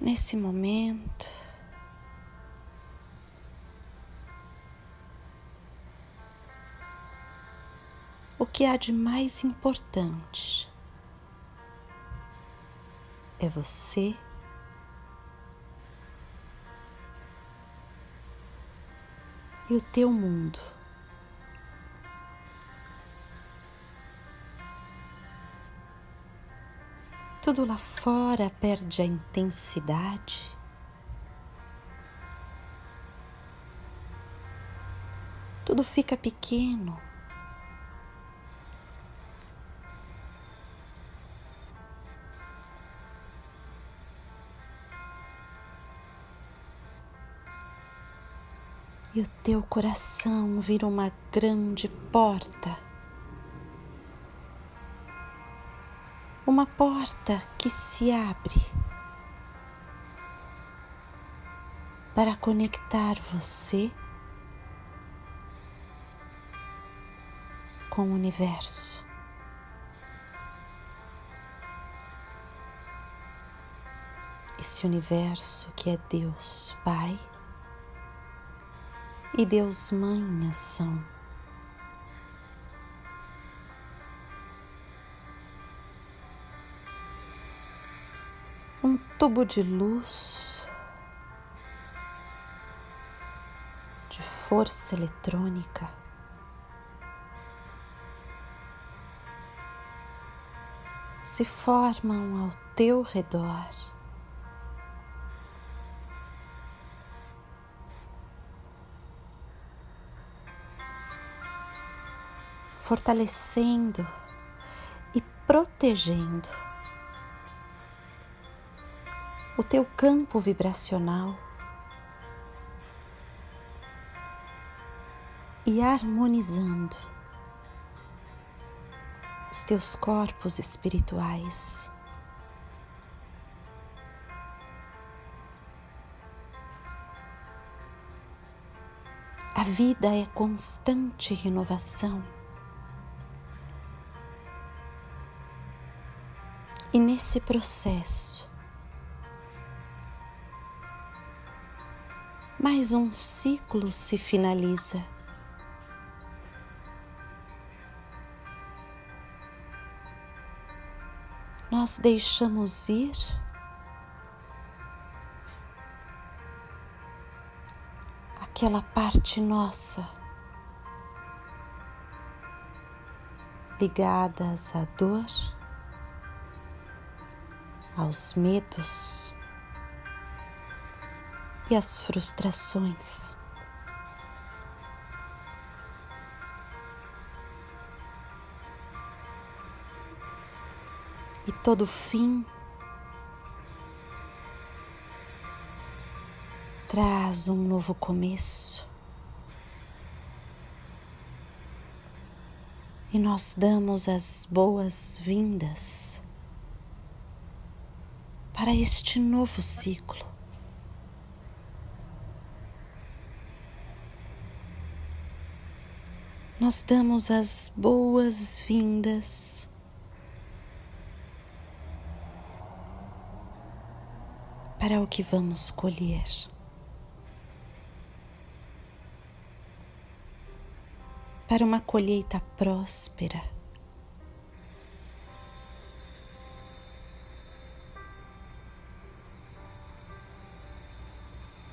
nesse momento. O que há de mais importante é você e o teu mundo. Tudo lá fora perde a intensidade. Tudo fica pequeno. e o teu coração vira uma grande porta. Uma porta que se abre para conectar você com o universo. Esse universo que é Deus Pai e Deus Mãe em ação. Tubo de luz, de força eletrônica. Se formam ao teu redor. fortalecendo e protegendo o teu campo vibracional e harmonizando os teus corpos espirituais. A vida é constante renovação. E nesse processo, mais um ciclo se finaliza. Nós deixamos ir aquela parte nossa ligadas à dor aos medos e às frustrações. E todo fim traz um novo começo. E nós damos as boas-vindas para este novo ciclo. Nós damos as boas-vindas. Para o que vamos colher. Para uma colheita próspera.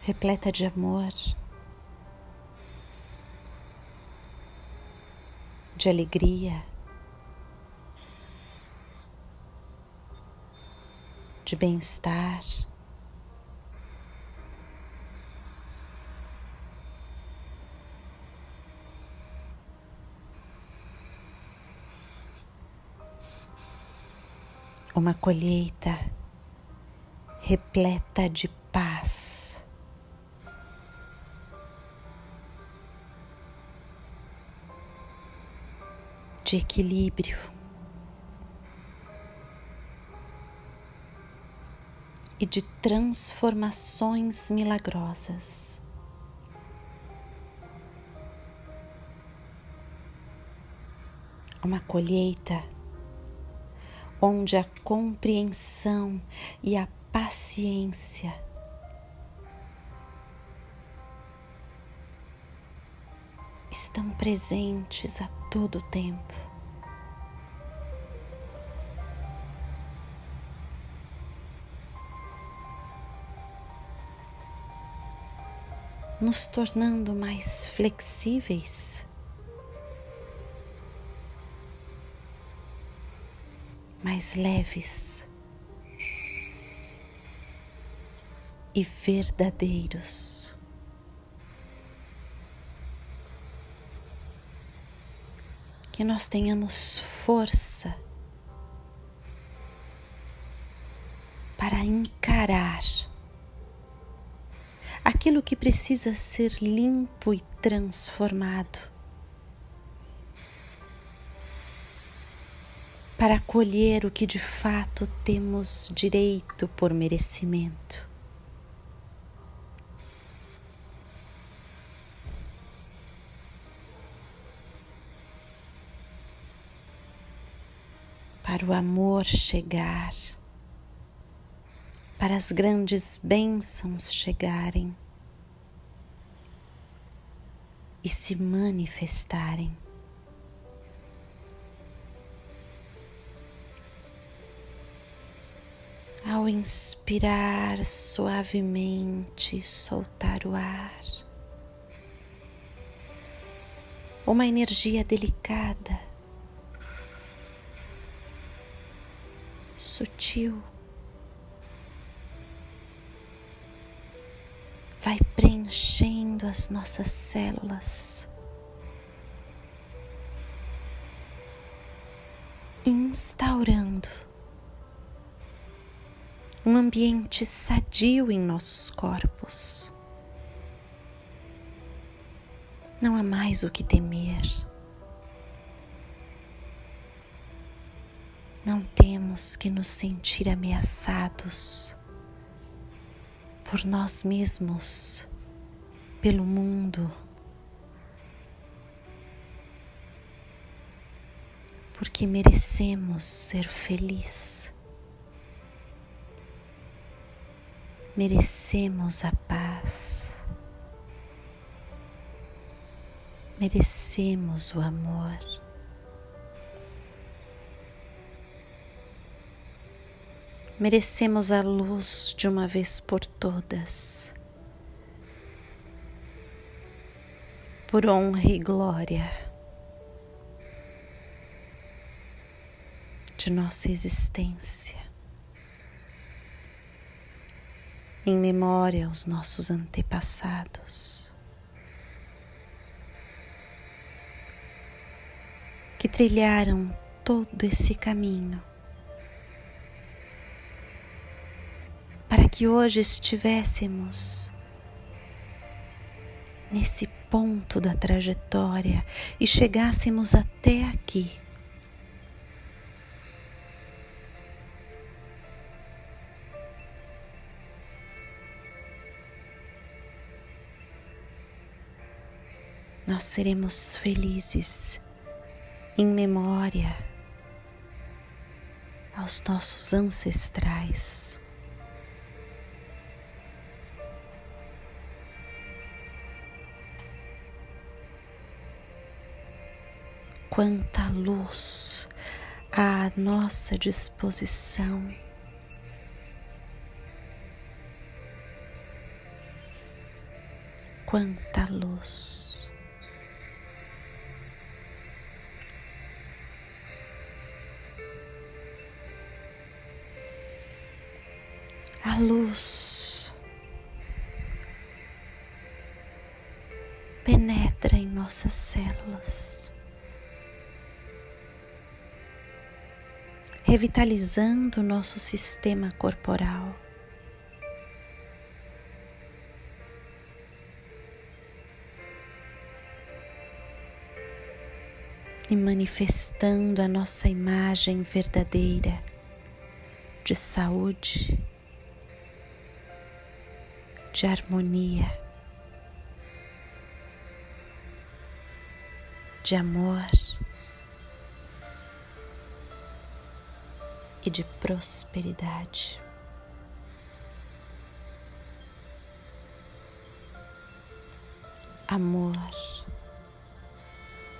Repleta de amor, de alegria, de bem-estar. Uma colheita repleta de paz. De equilíbrio. E de transformações milagrosas. Uma colheita onde a compreensão e a paciência. Estão presentes a todo tempo. Nos tornando mais flexíveis mais leves e verdadeiros. Que nós tenhamos força para encarar aquilo que precisa ser limpo e transformado para colher o que de fato temos direito por merecimento. Para o amor chegar, para as grandes bênçãos chegarem e se manifestarem. Ao inspirar suavemente, soltar o ar, uma energia delicada, sutil, vai preenchendo as nossas células. Instaurando um ambiente sadio em nossos corpos. Não há mais o que temer. Não temos que nos sentir ameaçados por nós mesmos, pelo mundo, porque merecemos ser felizes. merecemos a paz, merecemos o amor. Merecemos a luz de uma vez por todas, por honra e glória de nossa existência. em memória aos nossos antepassados, que trilharam todo esse caminho para que hoje estivéssemos nesse ponto da trajetória e chegássemos até aqui. nós seremos felizes em memória aos nossos ancestrais. Quanta luz à nossa disposição. Quanta luz. a luz penetra em nossas células, revitalizando o nosso sistema corporal. E manifestando a nossa imagem verdadeira de saúde, de harmonia, de amor e de prosperidade. Amor,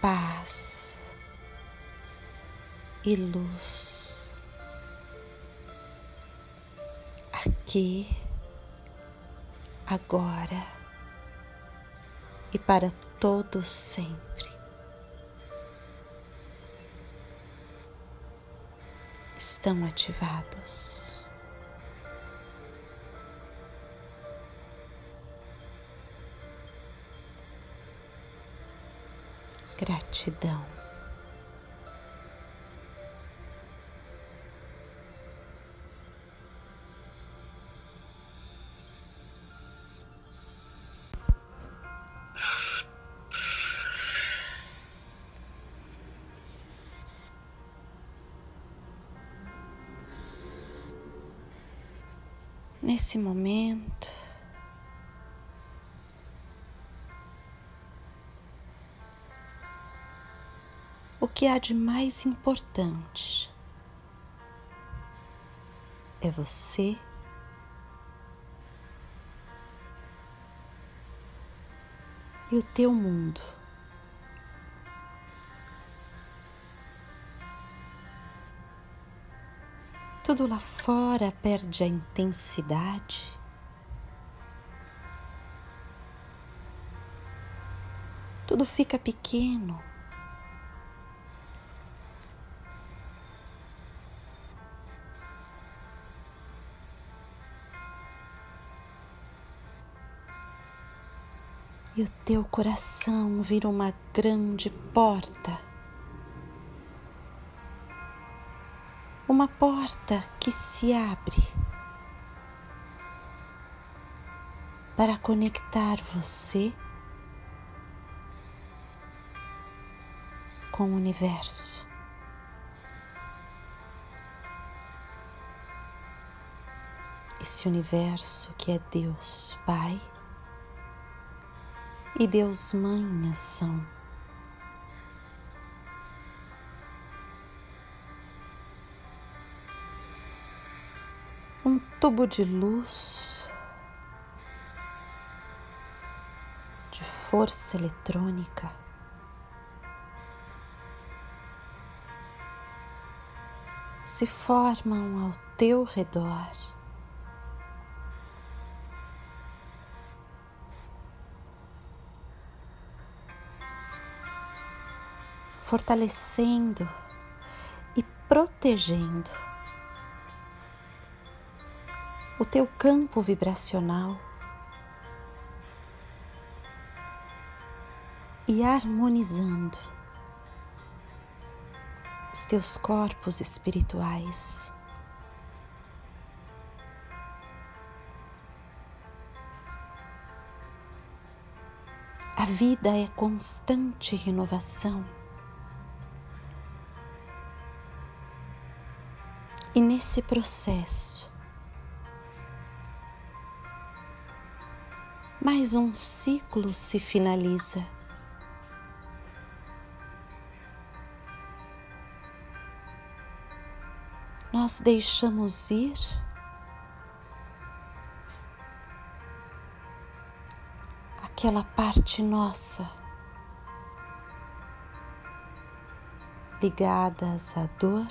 paz e luz. Aqui, agora e para todo sempre. Estão ativados. gratidão. Nesse momento, o que há de mais importante é você e o teu mundo. Tudo lá fora perde a intensidade. Tudo fica pequeno. e o teu coração vira uma grande porta. Uma porta que se abre para conectar você com o universo. Esse universo que é Deus Pai e Deus Mãe ação. Tubo de luz, de força eletrônica. Se formam ao teu redor. fortalecendo e protegendo o teu campo vibracional e harmonizando os teus corpos espirituais. A vida é constante renovação. E nesse processo, mais um ciclo se finaliza. Nós deixamos ir aquela parte nossa ligadas à dor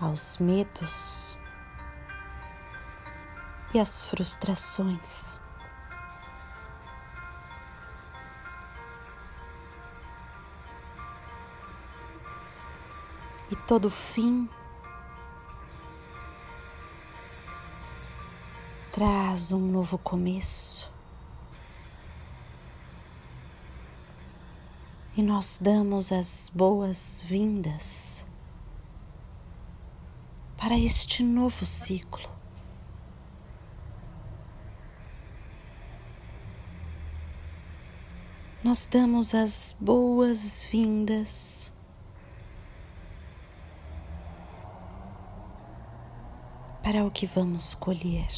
aos medos e às frustrações. E todo fim traz um novo começo. E nós damos as boas-vindas para este novo ciclo. Nós damos as boas-vindas. Para o que vamos colher.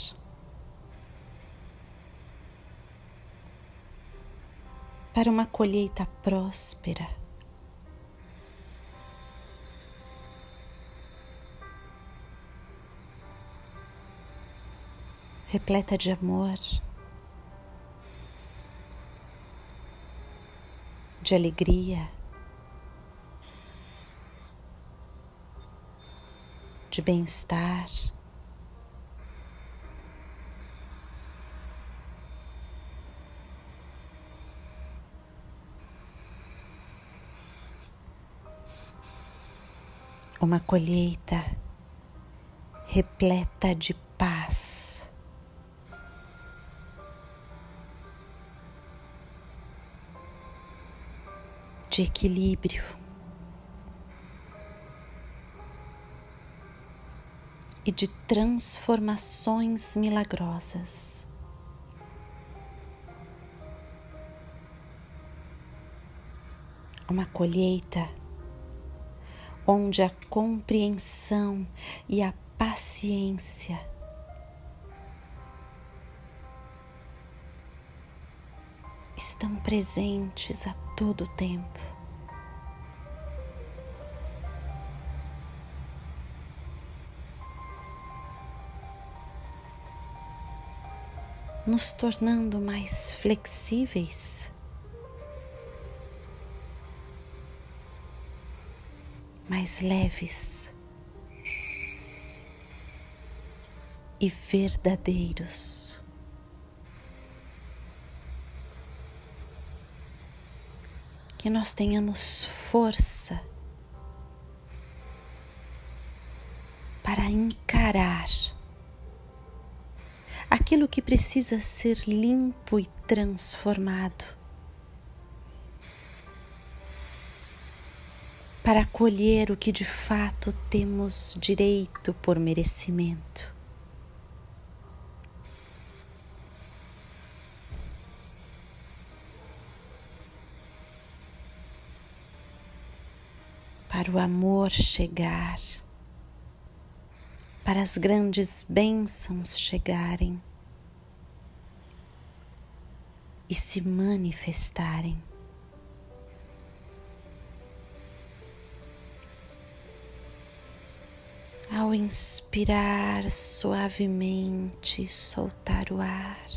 Para uma colheita próspera. Repleta de amor, de alegria, de bem-estar. Uma colheita repleta de paz. De equilíbrio. e de transformações milagrosas. Uma colheita onde a compreensão e a paciência estão presentes a todo tempo. nos tornando mais flexíveis, mais leves e verdadeiros. Que nós tenhamos força para encarar aquilo que precisa ser limpo e transformado. Para acolher o que de fato temos direito por merecimento. Para o amor chegar para as grandes bênçãos chegarem e se manifestarem. Ao inspirar suavemente, soltar o ar,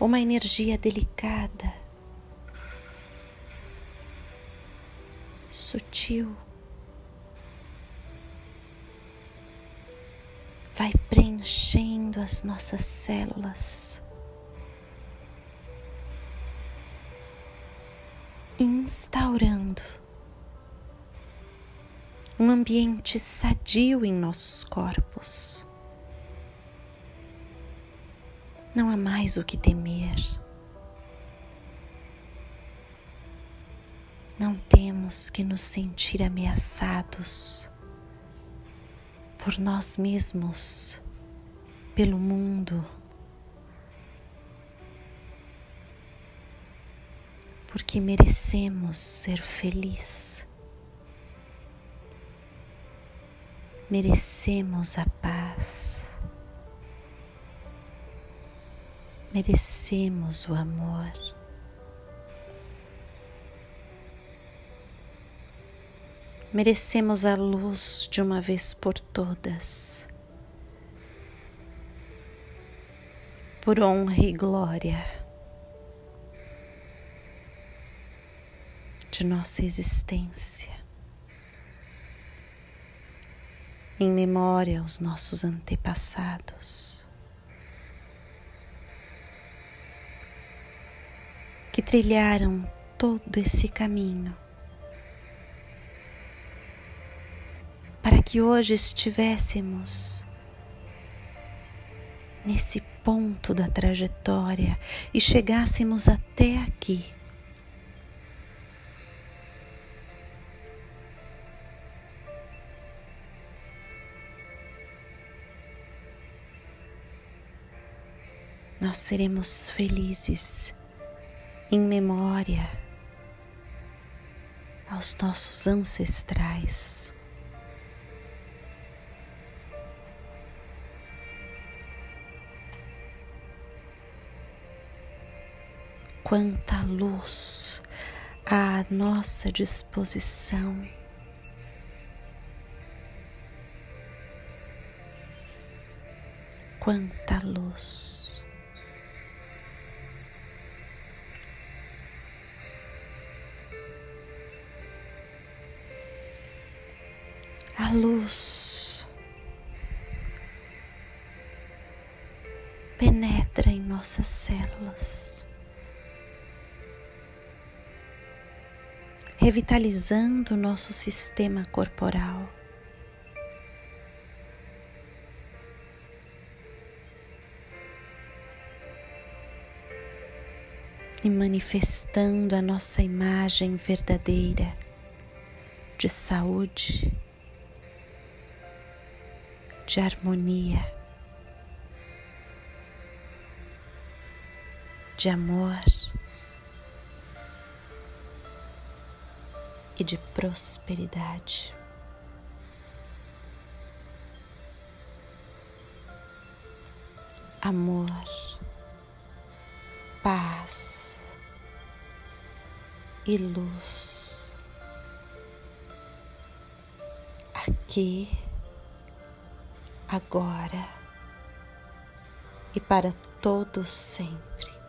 uma energia delicada, sutil vai preenchendo as nossas células, instaurando um ambiente sadio em nossos corpos. Não há mais o que temer. Não temos que nos sentir ameaçados por nós mesmos, pelo mundo, porque merecemos ser felizes, merecemos a paz, merecemos o amor. Merecemos a luz de uma vez por todas. Por honra e glória de nossa existência, em memória aos nossos antepassados. Que trilharam todo esse caminho para que hoje estivéssemos nesse ponto da trajetória e chegássemos até aqui. Nós seremos felizes em memória aos nossos ancestrais. quanta luz à nossa disposição. Quanta luz. A luz penetra em nossas células. Revitalizando o nosso sistema corporal. e manifestando a nossa imagem verdadeira de saúde, de harmonia, de amor e de prosperidade. Amor, paz e luz. Aqui, agora e para todo sempre.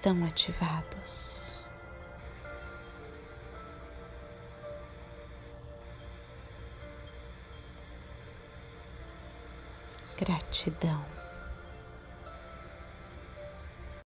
Estão ativados. Gratidão.